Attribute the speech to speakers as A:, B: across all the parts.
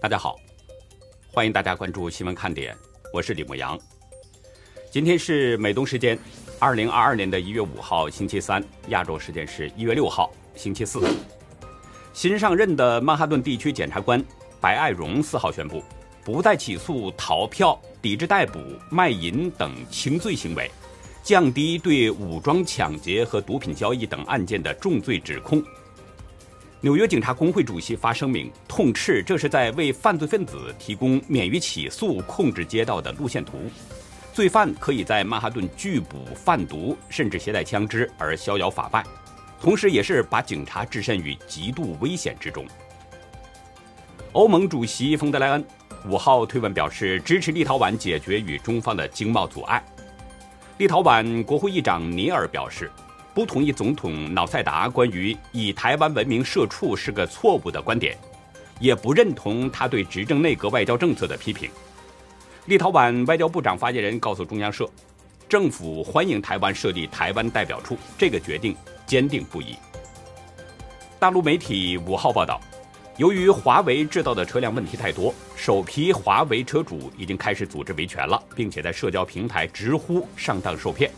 A: 大家好，欢迎大家关注新闻看点，我是李牧阳。今天是美东时间二零二二年的一月五号，星期三；亚洲时间是一月六号，星期四。新上任的曼哈顿地区检察官白爱荣四号宣布，不再起诉逃票、抵制逮捕、卖淫等轻罪行为，降低对武装抢劫和毒品交易等案件的重罪指控。纽约警察工会主席发声明，痛斥这是在为犯罪分子提供免于起诉、控制街道的路线图。罪犯可以在曼哈顿拒捕、贩毒，甚至携带枪支而逍遥法外，同时也是把警察置身于极度危险之中。欧盟主席冯德莱恩五号推文表示，支持立陶宛解决与中方的经贸阻碍。立陶宛国会议长尼尔表示。不同意总统瑙塞达关于以台湾文明社畜是个错误的观点，也不认同他对执政内阁外交政策的批评。立陶宛外交部长发言人告诉中央社，政府欢迎台湾设立台湾代表处，这个决定坚定不移。大陆媒体五号报道，由于华为制造的车辆问题太多，首批华为车主已经开始组织维权了，并且在社交平台直呼上当受骗。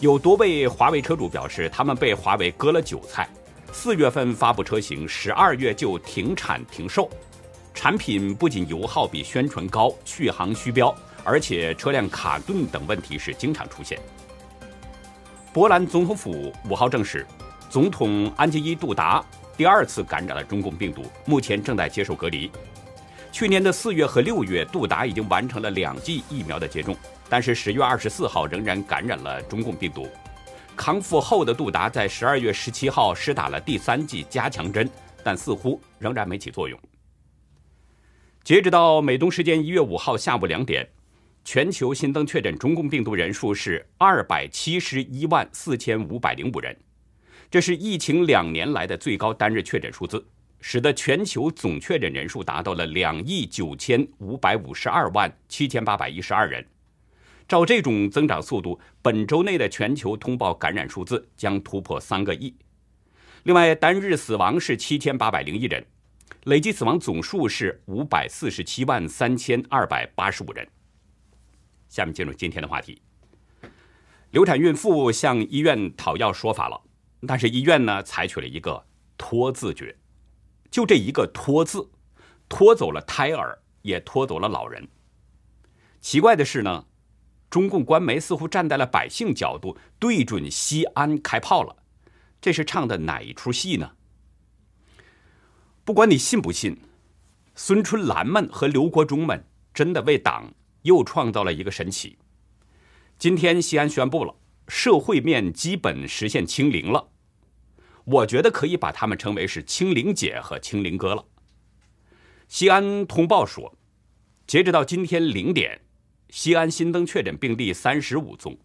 A: 有多位华为车主表示，他们被华为割了韭菜。四月份发布车型，十二月就停产停售。产品不仅油耗比宣传高、续航虚标，而且车辆卡顿等问题是经常出现。波兰总统府五号证实，总统安吉伊·杜达第二次感染了中共病毒，目前正在接受隔离。去年的四月和六月，杜达已经完成了两剂疫苗的接种。但是十月二十四号仍然感染了中共病毒，康复后的杜达在十二月十七号施打了第三剂加强针，但似乎仍然没起作用。截止到美东时间一月五号下午两点，全球新增确诊中共病毒人数是二百七十一万四千五百零五人，这是疫情两年来的最高单日确诊数字，使得全球总确诊人数达到了两亿九千五百五十二万七千八百一十二人。照这种增长速度，本周内的全球通报感染数字将突破三个亿。另外，单日死亡是七千八百零一人，累计死亡总数是五百四十七万三千二百八十五人。下面进入今天的话题：流产孕妇向医院讨要说法了，但是医院呢采取了一个拖字诀，就这一个拖字，拖走了胎儿，也拖走了老人。奇怪的是呢。中共官媒似乎站在了百姓角度，对准西安开炮了。这是唱的哪一出戏呢？不管你信不信，孙春兰们和刘国忠们真的为党又创造了一个神奇。今天西安宣布了社会面基本实现清零了，我觉得可以把他们称为是清零姐和清零哥了。西安通报说，截止到今天零点。西安新增确诊病例三十五宗。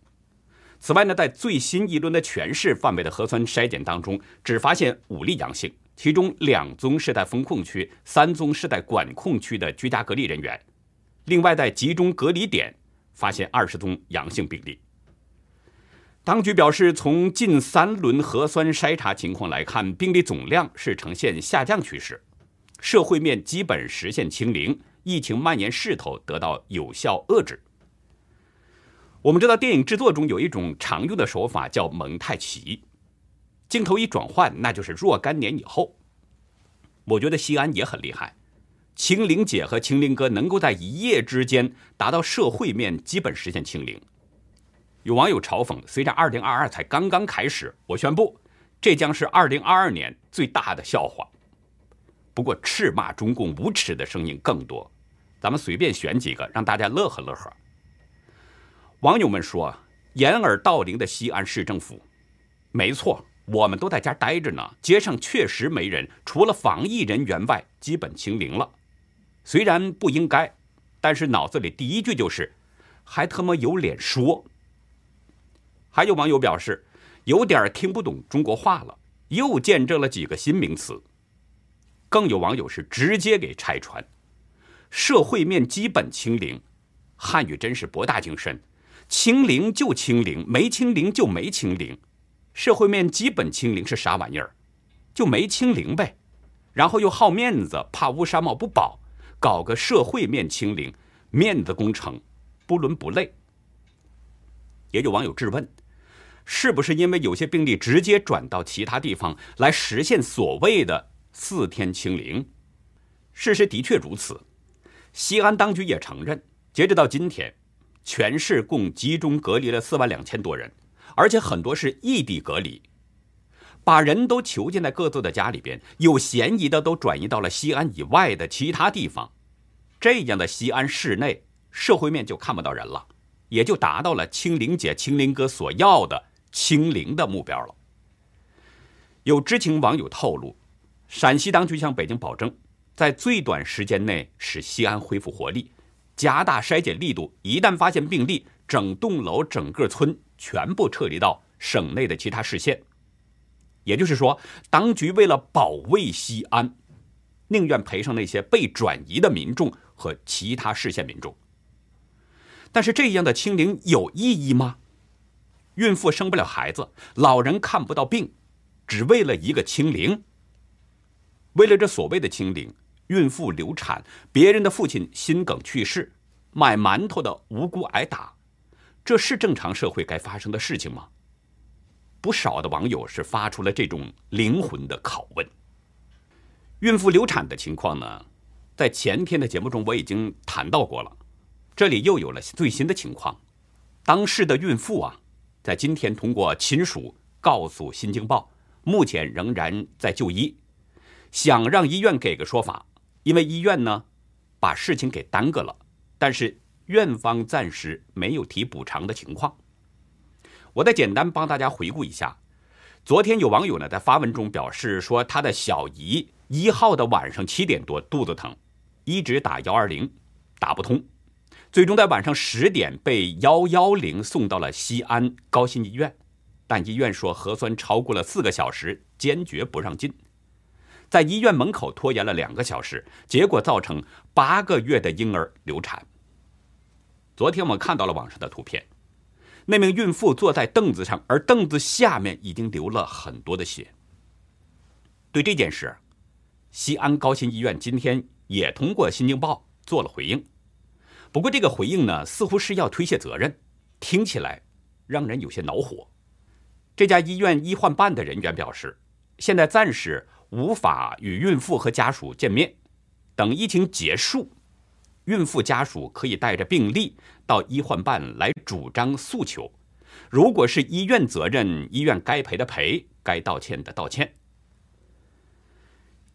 A: 此外呢，在最新一轮的全市范围的核酸筛检当中，只发现五例阳性，其中两宗是在封控区，三宗是在管控区的居家隔离人员。另外，在集中隔离点发现二十宗阳性病例。当局表示，从近三轮核酸筛查情况来看，病例总量是呈现下降趋势，社会面基本实现清零。疫情蔓延势头得到有效遏制。我们知道，电影制作中有一种常用的手法叫蒙太奇，镜头一转换，那就是若干年以后。我觉得西安也很厉害，清零姐和清零哥能够在一夜之间达到社会面基本实现清零。有网友嘲讽：“虽然2022才刚刚开始，我宣布，这将是2022年最大的笑话。”不过，斥骂中共无耻的声音更多。咱们随便选几个，让大家乐呵乐呵。网友们说：“掩耳盗铃的西安市政府，没错，我们都在家待着呢，街上确实没人，除了防疫人员外，基本清零了。虽然不应该，但是脑子里第一句就是，还他妈有脸说。”还有网友表示，有点听不懂中国话了，又见证了几个新名词。更有网友是直接给拆穿。社会面基本清零，汉语真是博大精深，清零就清零，没清零就没清零。社会面基本清零是啥玩意儿？就没清零呗。然后又好面子，怕乌纱帽不保，搞个社会面清零，面子工程，不伦不类。也有网友质问，是不是因为有些病例直接转到其他地方来实现所谓的四天清零？事实的确如此。西安当局也承认，截止到今天，全市共集中隔离了四万两千多人，而且很多是异地隔离，把人都囚禁在各自的家里边，有嫌疑的都转移到了西安以外的其他地方。这样的西安市内社会面就看不到人了。也就达到了清零姐、清零哥所要的清零的目标了。有知情网友透露，陕西当局向北京保证，在最短时间内使西安恢复活力，加大筛检力度。一旦发现病例，整栋楼、整个村全部撤离到省内的其他市县。也就是说，当局为了保卫西安，宁愿赔上那些被转移的民众和其他市县民众。但是这样的清零有意义吗？孕妇生不了孩子，老人看不到病，只为了一个清零。为了这所谓的清零，孕妇流产，别人的父亲心梗去世，买馒头的无辜挨打，这是正常社会该发生的事情吗？不少的网友是发出了这种灵魂的拷问。孕妇流产的情况呢，在前天的节目中我已经谈到过了。这里又有了最新的情况，当事的孕妇啊，在今天通过亲属告诉《新京报》，目前仍然在就医，想让医院给个说法，因为医院呢把事情给耽搁了，但是院方暂时没有提补偿的情况。我再简单帮大家回顾一下，昨天有网友呢在发文中表示说，他的小姨一号的晚上七点多肚子疼，一直打幺二零，打不通。最终在晚上十点被幺幺零送到了西安高新医院，但医院说核酸超过了四个小时，坚决不让进。在医院门口拖延了两个小时，结果造成八个月的婴儿流产。昨天我们看到了网上的图片，那名孕妇坐在凳子上，而凳子下面已经流了很多的血。对这件事，西安高新医院今天也通过《新京报》做了回应。不过这个回应呢，似乎是要推卸责任，听起来让人有些恼火。这家医院医患办的人员表示，现在暂时无法与孕妇和家属见面，等疫情结束，孕妇家属可以带着病历到医患办来主张诉求。如果是医院责任，医院该赔的赔，该道歉的道歉。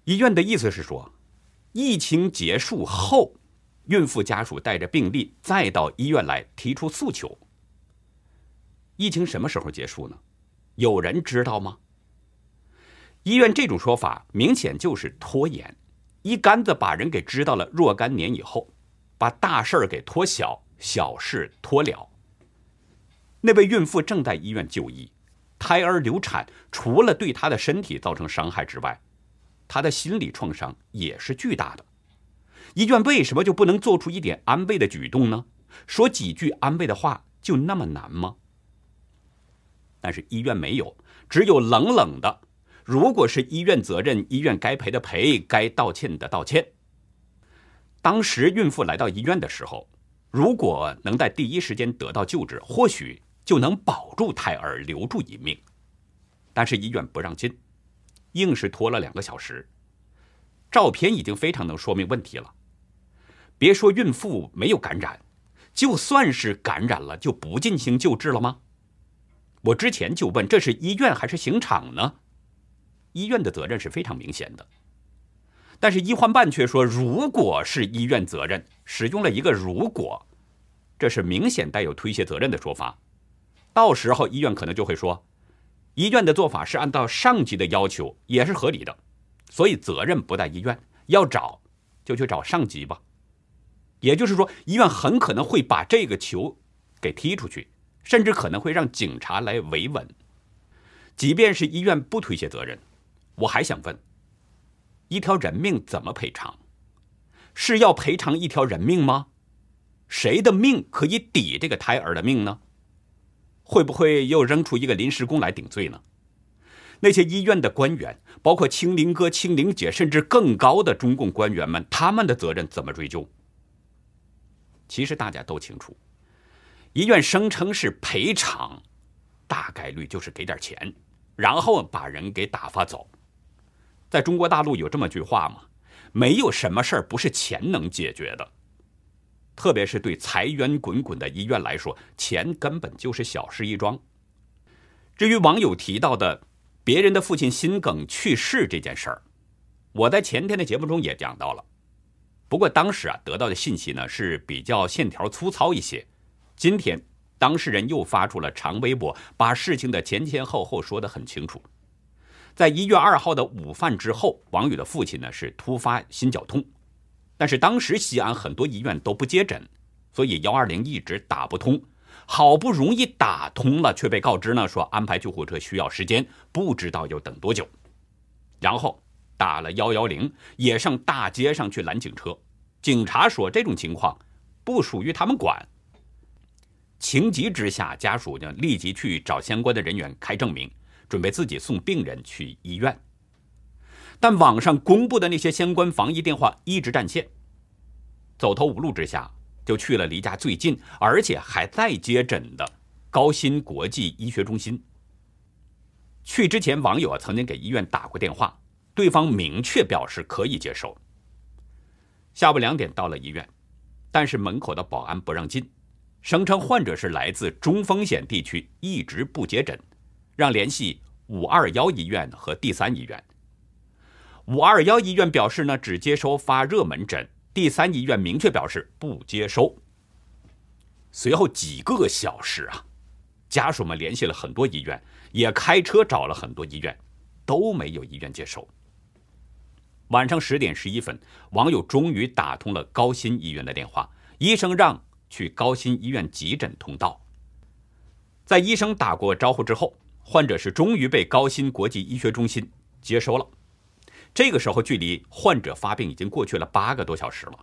A: 医院的意思是说，疫情结束后。孕妇家属带着病历再到医院来提出诉求。疫情什么时候结束呢？有人知道吗？医院这种说法明显就是拖延，一竿子把人给知道了若干年以后，把大事儿给拖小，小事拖了。那位孕妇正在医院就医，胎儿流产，除了对她的身体造成伤害之外，她的心理创伤也是巨大的。医院为什么就不能做出一点安慰的举动呢？说几句安慰的话就那么难吗？但是医院没有，只有冷冷的。如果是医院责任，医院该赔的赔，该道歉的道歉。当时孕妇来到医院的时候，如果能在第一时间得到救治，或许就能保住胎儿，留住一命。但是医院不让进，硬是拖了两个小时。照片已经非常能说明问题了。别说孕妇没有感染，就算是感染了，就不进行救治了吗？我之前就问，这是医院还是刑场呢？医院的责任是非常明显的，但是医患办却说，如果是医院责任，使用了一个“如果”，这是明显带有推卸责任的说法。到时候医院可能就会说，医院的做法是按照上级的要求，也是合理的，所以责任不在医院，要找就去找上级吧。也就是说，医院很可能会把这个球给踢出去，甚至可能会让警察来维稳。即便是医院不推卸责任，我还想问：一条人命怎么赔偿？是要赔偿一条人命吗？谁的命可以抵这个胎儿的命呢？会不会又扔出一个临时工来顶罪呢？那些医院的官员，包括清零哥、清零姐，甚至更高的中共官员们，他们的责任怎么追究？其实大家都清楚，医院声称是赔偿，大概率就是给点钱，然后把人给打发走。在中国大陆有这么句话吗？没有什么事儿不是钱能解决的，特别是对财源滚滚的医院来说，钱根本就是小事一桩。至于网友提到的别人的父亲心梗去世这件事儿，我在前天的节目中也讲到了。不过当时啊得到的信息呢是比较线条粗糙一些。今天当事人又发出了长微博，把事情的前前后后说得很清楚。在一月二号的午饭之后，王宇的父亲呢是突发心绞痛，但是当时西安很多医院都不接诊，所以幺二零一直打不通。好不容易打通了，却被告知呢说安排救护车需要时间，不知道要等多久。然后打了幺幺零，也上大街上去拦警车。警察说这种情况不属于他们管。情急之下，家属呢立即去找相关的人员开证明。准备自己送病人去医院，但网上公布的那些相关防疫电话一直占线，走投无路之下，就去了离家最近而且还在接诊的高新国际医学中心。去之前，网友曾经给医院打过电话，对方明确表示可以接受。下午两点到了医院，但是门口的保安不让进，声称患者是来自中风险地区，一直不接诊。让联系五二幺医院和第三医院。五二幺医院表示呢，只接收发热门诊。第三医院明确表示不接收。随后几个小时啊，家属们联系了很多医院，也开车找了很多医院，都没有医院接收。晚上十点十一分，网友终于打通了高新医院的电话，医生让去高新医院急诊通道。在医生打过招呼之后。患者是终于被高新国际医学中心接收了。这个时候，距离患者发病已经过去了八个多小时了。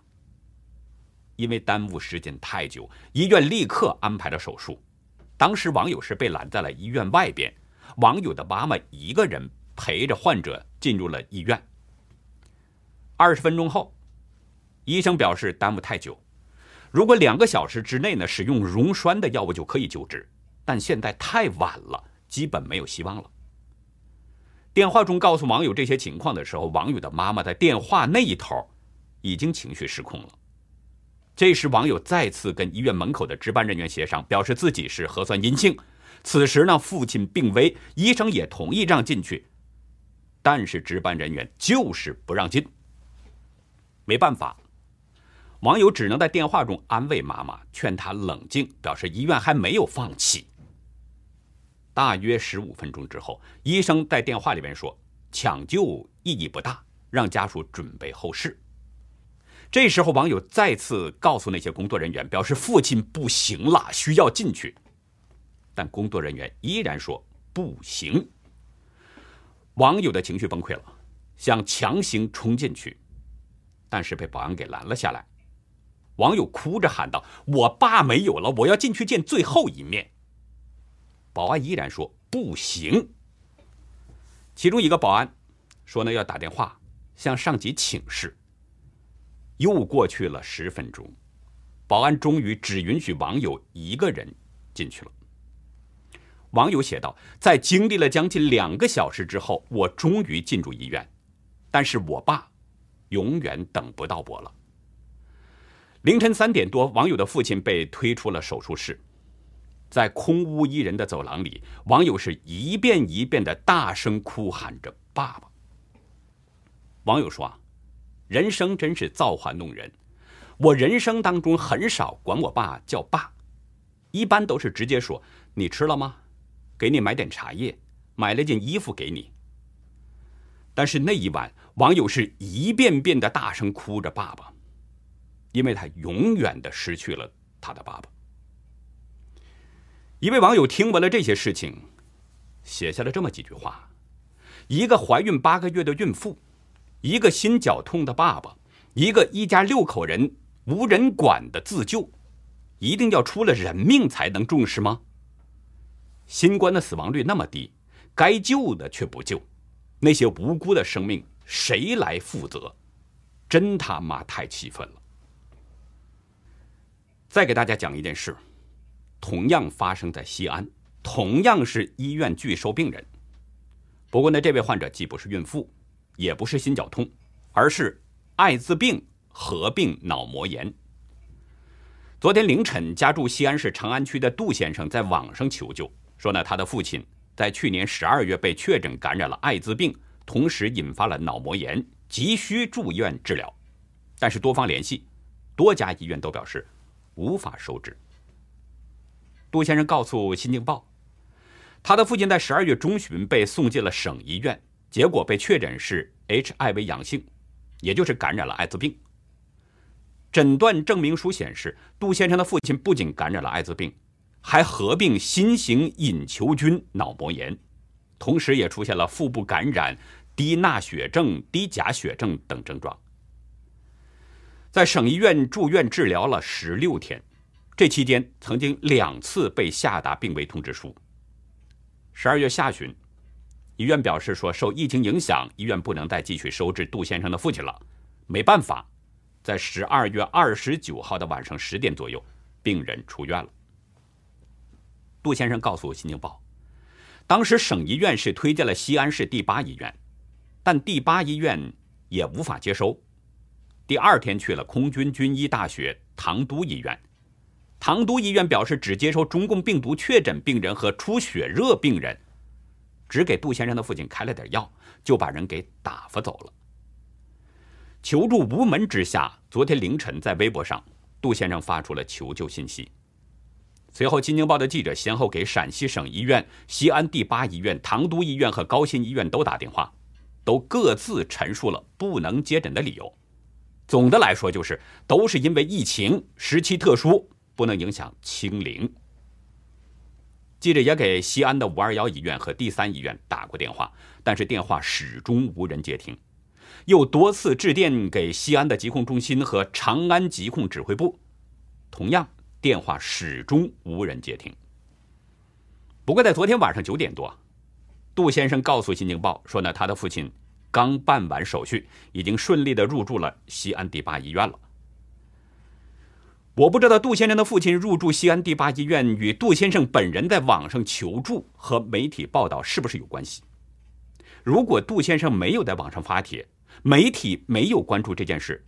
A: 因为耽误时间太久，医院立刻安排了手术。当时网友是被拦在了医院外边，网友的妈妈一个人陪着患者进入了医院。二十分钟后，医生表示耽误太久，如果两个小时之内呢，使用溶栓的药物就可以救治，但现在太晚了。基本没有希望了。电话中告诉网友这些情况的时候，网友的妈妈在电话那一头已经情绪失控了。这时，网友再次跟医院门口的值班人员协商，表示自己是核酸阴性。此时呢，父亲病危，医生也同意让进去，但是值班人员就是不让进。没办法，网友只能在电话中安慰妈妈，劝她冷静，表示医院还没有放弃。大约十五分钟之后，医生在电话里面说：“抢救意义不大，让家属准备后事。”这时候，网友再次告诉那些工作人员，表示父亲不行了，需要进去。但工作人员依然说不行。网友的情绪崩溃了，想强行冲进去，但是被保安给拦了下来。网友哭着喊道：“我爸没有了，我要进去见最后一面。”保安依然说不行。其中一个保安说呢，要打电话向上级请示。又过去了十分钟，保安终于只允许网友一个人进去了。网友写道：“在经历了将近两个小时之后，我终于进入医院，但是我爸永远等不到我了。”凌晨三点多，网友的父亲被推出了手术室。在空无一人的走廊里，网友是一遍一遍的大声哭喊着“爸爸”。网友说：“啊，人生真是造化弄人，我人生当中很少管我爸叫爸，一般都是直接说‘你吃了吗？给你买点茶叶，买了件衣服给你。’但是那一晚，网友是一遍遍的大声哭着‘爸爸’，因为他永远的失去了他的爸爸。”一位网友听闻了这些事情，写下了这么几句话：一个怀孕八个月的孕妇，一个心绞痛的爸爸，一个一家六口人无人管的自救，一定要出了人命才能重视吗？新冠的死亡率那么低，该救的却不救，那些无辜的生命谁来负责？真他妈太气愤了！再给大家讲一件事，同样发生在西安，同样是医院拒收病人。不过呢，这位患者既不是孕妇，也不是心绞痛，而是艾滋病合并脑膜炎。昨天凌晨，家住西安市长安区的杜先生在网上求救，说呢，他的父亲在去年十二月被确诊感染了艾滋病，同时引发了脑膜炎，急需住院治疗。但是多方联系，多家医院都表示无法收治。杜先生告诉《新京报》，他的父亲在十二月中旬被送进了省医院，结果被确诊是 HIV 阳性，也就是感染了艾滋病。诊断证明书显示，杜先生的父亲不仅感染了艾滋病，还合并新型隐球菌脑膜炎，同时也出现了腹部感染、低钠血症、低钾血症等症状。在省医院住院治疗了十六天，这期间曾经两次被下达病危通知书。十二月下旬，医院表示说，受疫情影响，医院不能再继续收治杜先生的父亲了，没办法。在十二月二十九号的晚上十点左右，病人出院了。杜先生告诉《新京报》，当时省医院是推荐了西安市第八医院，但第八医院也无法接收。第二天去了空军军医大学唐都医院，唐都医院表示只接收中共病毒确诊病人和出血热病人，只给杜先生的父亲开了点药，就把人给打发走了。求助无门之下，昨天凌晨在微博上，杜先生发出了求救信息。随后，《新京报》的记者先后给陕西省医院、西安第八医院、唐都医院和高新医院都打电话，都各自陈述了不能接诊的理由。总的来说，就是都是因为疫情时期特殊，不能影响清零。记者也给西安的五二幺医院和第三医院打过电话，但是电话始终无人接听。又多次致电给西安的疾控中心和长安疾控指挥部，同样电话始终无人接听。不过在昨天晚上九点多，杜先生告诉《新京报》说呢，他的父亲刚办完手续，已经顺利的入住了西安第八医院了。我不知道杜先生的父亲入住西安第八医院与杜先生本人在网上求助和媒体报道是不是有关系？如果杜先生没有在网上发帖，媒体没有关注这件事，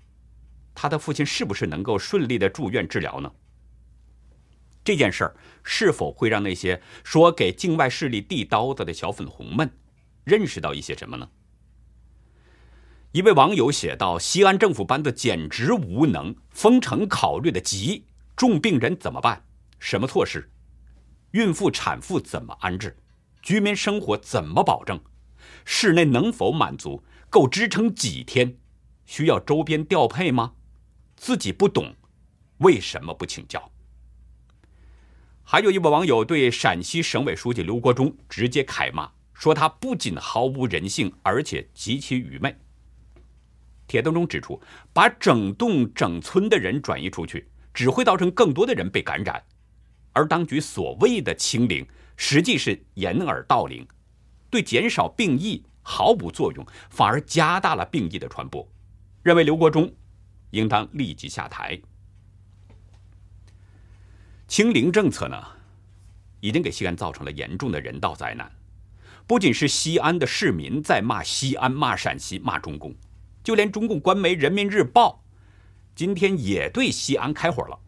A: 他的父亲是不是能够顺利的住院治疗呢？这件事儿是否会让那些说给境外势力递刀子的小粉红们认识到一些什么呢？一位网友写道：“西安政府班子简直无能，封城考虑的急，重病人怎么办？什么措施？孕妇、产妇怎么安置？居民生活怎么保证？室内能否满足？”够支撑几天？需要周边调配吗？自己不懂，为什么不请教？还有一位网友对陕西省委书记刘国中直接开骂，说他不仅毫无人性，而且极其愚昧。铁东中指出，把整栋整村的人转移出去，只会造成更多的人被感染，而当局所谓的清零，实际是掩耳盗铃，对减少病疫。毫无作用，反而加大了病疫的传播。认为刘国中应当立即下台。清零政策呢，已经给西安造成了严重的人道灾难。不仅是西安的市民在骂西安、骂陕西、骂中共，就连中共官媒《人民日报》今天也对西安开火了。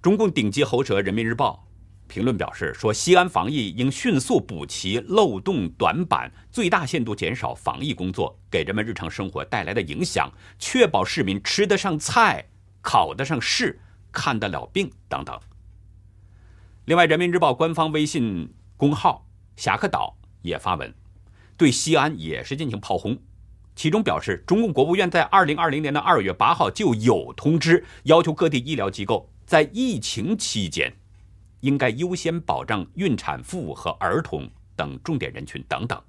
A: 中共顶级喉舌《人民日报》。评论表示说，西安防疫应迅速补齐漏洞短板，最大限度减少防疫工作给人们日常生活带来的影响，确保市民吃得上菜、考得上试、看得了病等等。另外，人民日报官方微信公号“侠客岛”也发文，对西安也是进行炮轰，其中表示，中共国务院在二零二零年的二月八号就有通知，要求各地医疗机构在疫情期间。应该优先保障孕产妇和儿童等重点人群等等，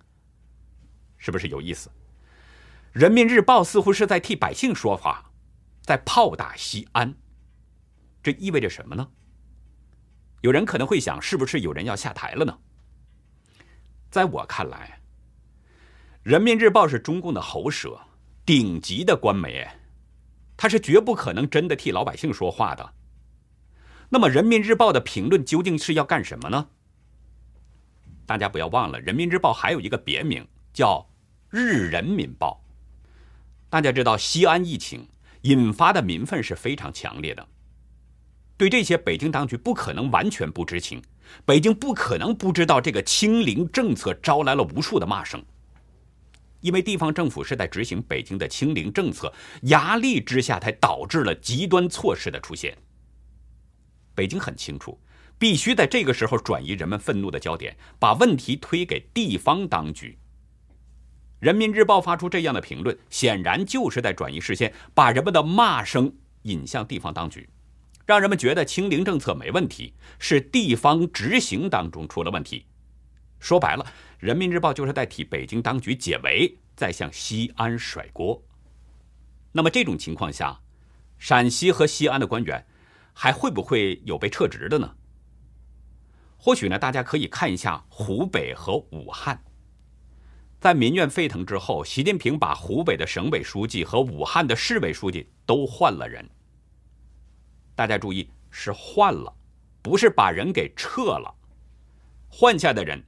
A: 是不是有意思？人民日报似乎是在替百姓说话，在炮打西安，这意味着什么呢？有人可能会想，是不是有人要下台了呢？在我看来，《人民日报》是中共的喉舌，顶级的官媒，他是绝不可能真的替老百姓说话的。那么，《人民日报》的评论究竟是要干什么呢？大家不要忘了，《人民日报》还有一个别名叫《日人民报》。大家知道，西安疫情引发的民愤是非常强烈的。对这些，北京当局不可能完全不知情，北京不可能不知道这个清零政策招来了无数的骂声。因为地方政府是在执行北京的清零政策，压力之下才导致了极端措施的出现。北京很清楚，必须在这个时候转移人们愤怒的焦点，把问题推给地方当局。人民日报发出这样的评论，显然就是在转移视线，把人们的骂声引向地方当局，让人们觉得清零政策没问题，是地方执行当中出了问题。说白了，人民日报就是在替北京当局解围，在向西安甩锅。那么这种情况下，陕西和西安的官员还会不会有被撤职的呢？或许呢，大家可以看一下湖北和武汉。在民怨沸腾之后，习近平把湖北的省委书记和武汉的市委书记都换了人。大家注意，是换了，不是把人给撤了。换下的人。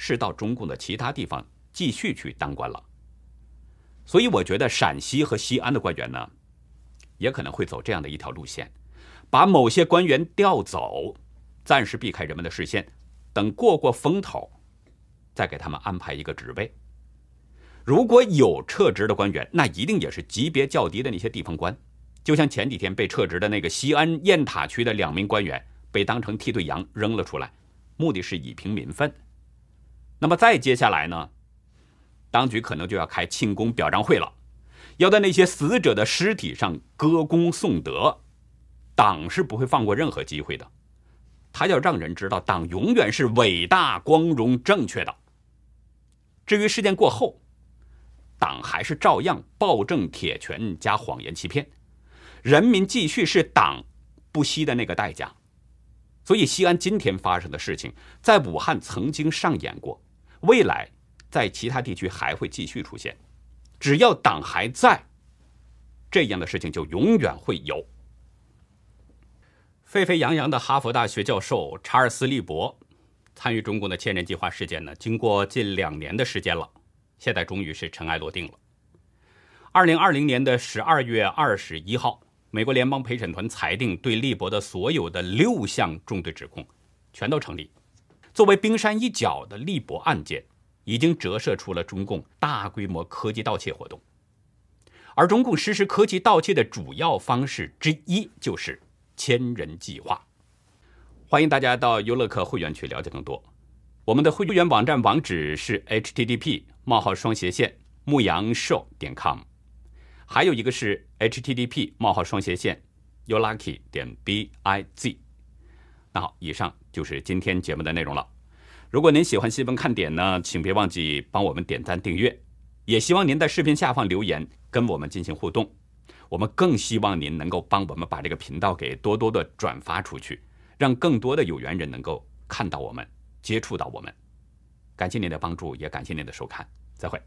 A: 是到中共的其他地方继续去当官了，所以我觉得陕西和西安的官员呢，也可能会走这样的一条路线，把某些官员调走，暂时避开人们的视线，等过过风头，再给他们安排一个职位。如果有撤职的官员，那一定也是级别较低的那些地方官，就像前几天被撤职的那个西安雁塔区的两名官员，被当成替罪羊扔了出来，目的是以平民愤。那么再接下来呢，当局可能就要开庆功表彰会了，要在那些死者的尸体上歌功颂德。党是不会放过任何机会的，他要让人知道党永远是伟大、光荣、正确的。至于事件过后，党还是照样暴政、铁拳加谎言欺骗，人民继续是党不惜的那个代价。所以，西安今天发生的事情，在武汉曾经上演过。未来，在其他地区还会继续出现。只要党还在，这样的事情就永远会有。沸沸扬扬的哈佛大学教授查尔斯·利伯参与中共的千人计划事件呢，经过近两年的时间了，现在终于是尘埃落定了。二零二零年的十二月二十一号，美国联邦陪审团裁定，对利伯的所有的六项重罪指控全都成立。作为冰山一角的利博案件，已经折射出了中共大规模科技盗窃活动，而中共实施科技盗窃的主要方式之一就是千人计划。欢迎大家到优乐客会员去了解更多。我们的会员网站网址是 http: 冒号双斜线牧羊兽点 com，还有一个是 http: 冒号双斜线 youlucky 点 biz。那好，以上就是今天节目的内容了。如果您喜欢新闻看点呢，请别忘记帮我们点赞订阅。也希望您在视频下方留言，跟我们进行互动。我们更希望您能够帮我们把这个频道给多多的转发出去，让更多的有缘人能够看到我们，接触到我们。感谢您的帮助，也感谢您的收看，再会。